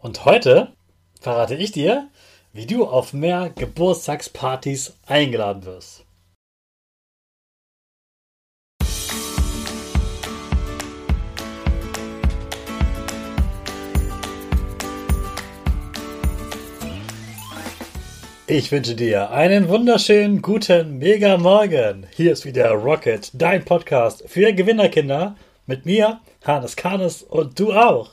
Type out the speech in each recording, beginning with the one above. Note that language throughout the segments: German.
Und heute verrate ich dir, wie du auf mehr Geburtstagspartys eingeladen wirst. Ich wünsche dir einen wunderschönen guten Mega Morgen. Hier ist wieder Rocket, dein Podcast für Gewinnerkinder mit mir, Hannes Karnes und du auch.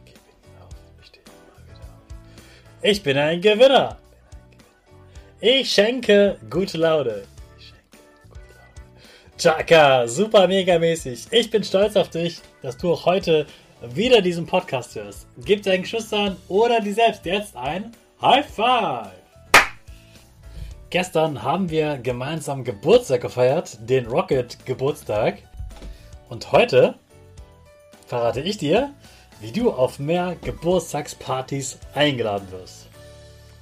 Ich bin ein Gewinner. Ich schenke gute Laune. Chaka, super mega mäßig. Ich bin stolz auf dich, dass du auch heute wieder diesen Podcast hörst. Gib deinen Geschwistern oder dir selbst jetzt ein High Five. Gestern haben wir gemeinsam Geburtstag gefeiert, den Rocket Geburtstag. Und heute verrate ich dir, wie du auf mehr Geburtstagspartys eingeladen wirst.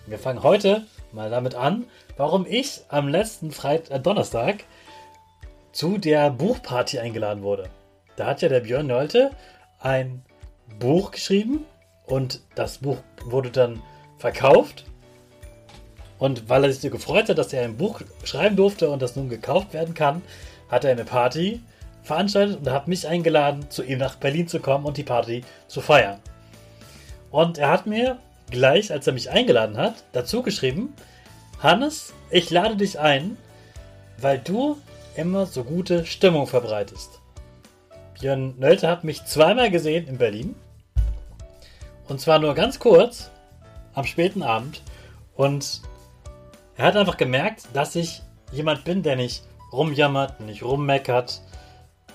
Wir fangen heute mal damit an, warum ich am letzten Freitag, äh, Donnerstag zu der Buchparty eingeladen wurde. Da hat ja der Björn Nölte ein Buch geschrieben und das Buch wurde dann verkauft. Und weil er sich so gefreut hat, dass er ein Buch schreiben durfte und das nun gekauft werden kann, hat er eine Party veranstaltet und hat mich eingeladen, zu ihm nach Berlin zu kommen und die Party zu feiern. Und er hat mir gleich, als er mich eingeladen hat, dazu geschrieben, Hannes, ich lade dich ein, weil du immer so gute Stimmung verbreitest. Björn Nölte hat mich zweimal gesehen in Berlin. Und zwar nur ganz kurz, am späten Abend. Und er hat einfach gemerkt, dass ich jemand bin, der nicht rumjammert, nicht rummeckert,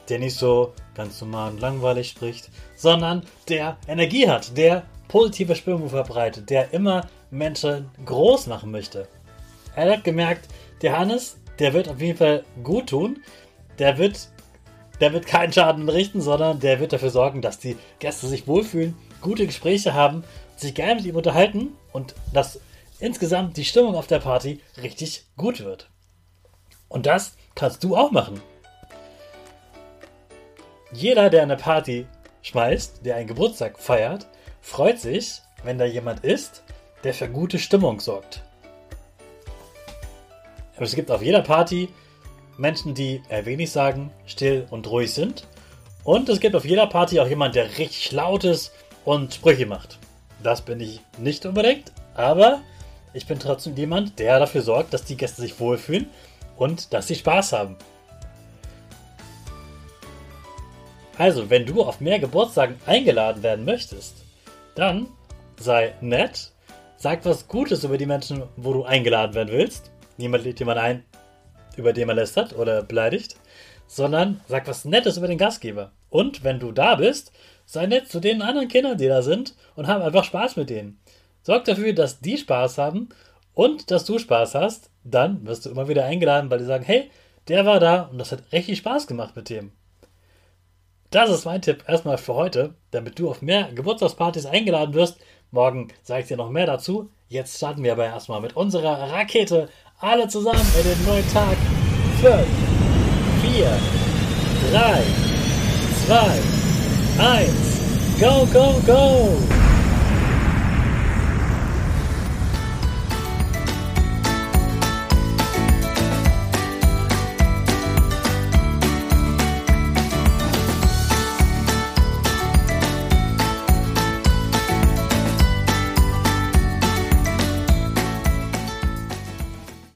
der nicht so ganz normal und langweilig spricht, sondern der Energie hat, der positive Stimmung verbreitet, der immer Menschen groß machen möchte. Er hat gemerkt, der Hannes, der wird auf jeden Fall gut tun. Der wird, der wird keinen Schaden richten, sondern der wird dafür sorgen, dass die Gäste sich wohlfühlen, gute Gespräche haben, sich gerne mit ihm unterhalten und dass insgesamt die Stimmung auf der Party richtig gut wird. Und das kannst du auch machen. Jeder, der eine Party schmeißt, der einen Geburtstag feiert, freut sich, wenn da jemand ist, der für gute Stimmung sorgt. Aber es gibt auf jeder Party Menschen, die wenig sagen, still und ruhig sind. Und es gibt auf jeder Party auch jemand, der richtig laut ist und Sprüche macht. Das bin ich nicht unbedingt, aber ich bin trotzdem jemand, der dafür sorgt, dass die Gäste sich wohlfühlen und dass sie Spaß haben. Also, wenn du auf mehr Geburtstagen eingeladen werden möchtest, dann sei nett, Sag was Gutes über die Menschen, wo du eingeladen werden willst. Niemand lädt jemanden ein, über den man lästert oder beleidigt, sondern sag was Nettes über den Gastgeber. Und wenn du da bist, sei nett zu den anderen Kindern, die da sind und hab einfach Spaß mit denen. Sorg dafür, dass die Spaß haben und dass du Spaß hast. Dann wirst du immer wieder eingeladen, weil die sagen, hey, der war da und das hat richtig Spaß gemacht mit dem. Das ist mein Tipp erstmal für heute, damit du auf mehr Geburtstagspartys eingeladen wirst. Morgen sage ich dir noch mehr dazu. Jetzt starten wir aber erstmal mit unserer Rakete. Alle zusammen in den neuen Tag. 5, 4, 3, 2, 1. Go, go, go!